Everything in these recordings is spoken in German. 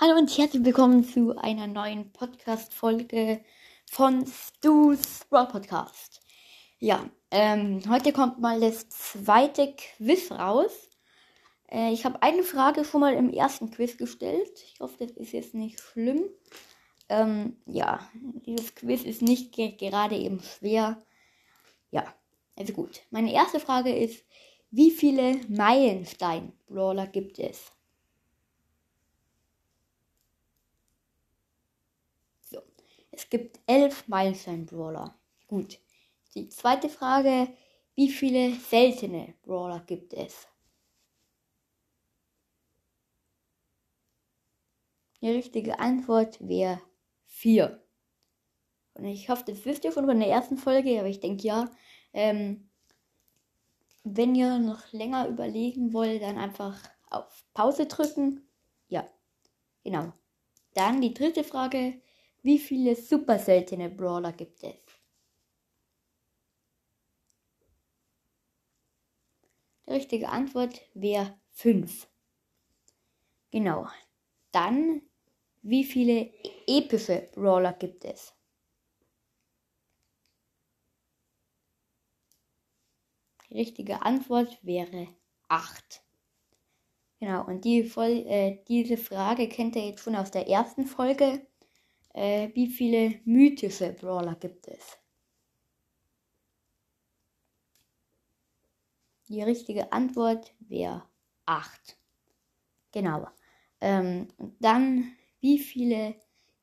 Hallo und herzlich willkommen zu einer neuen Podcast-Folge von Stu's Brawl Podcast. Ja, ähm, heute kommt mal das zweite Quiz raus. Äh, ich habe eine Frage schon mal im ersten Quiz gestellt. Ich hoffe, das ist jetzt nicht schlimm. Ähm, ja, dieses Quiz ist nicht ge gerade eben schwer. Ja, also gut. Meine erste Frage ist, wie viele Meilenstein-Brawler gibt es? Es gibt elf Meilenstein-Brawler. Gut. Die zweite Frage, wie viele seltene Brawler gibt es? Die richtige Antwort wäre vier. Und ich hoffe, das wisst ihr schon von der ersten Folge, aber ich denke ja. Ähm, wenn ihr noch länger überlegen wollt, dann einfach auf Pause drücken. Ja, genau. Dann die dritte Frage. Wie viele super seltene Brawler gibt es? Die richtige Antwort wäre 5. Genau. Dann, wie viele epische Brawler gibt es? Die richtige Antwort wäre 8. Genau, und die äh, diese Frage kennt ihr jetzt schon aus der ersten Folge. Äh, wie viele mythische Brawler gibt es? Die richtige Antwort wäre 8. Genau. Ähm, dann, wie viele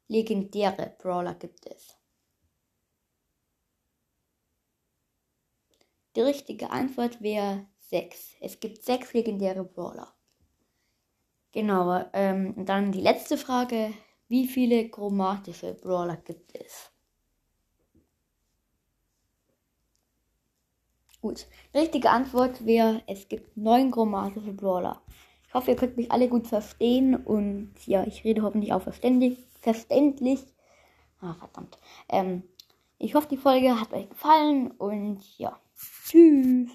legendäre Brawler gibt es? Die richtige Antwort wäre 6. Es gibt 6 legendäre Brawler. Genau. Ähm, dann die letzte Frage. Wie viele chromatische Brawler gibt es? Gut, richtige Antwort wäre, es gibt neun chromatische Brawler. Ich hoffe, ihr könnt mich alle gut verstehen und ja, ich rede hoffentlich auch verständlich. verständlich. Ah, verdammt. Ähm, ich hoffe, die Folge hat euch gefallen und ja, tschüss.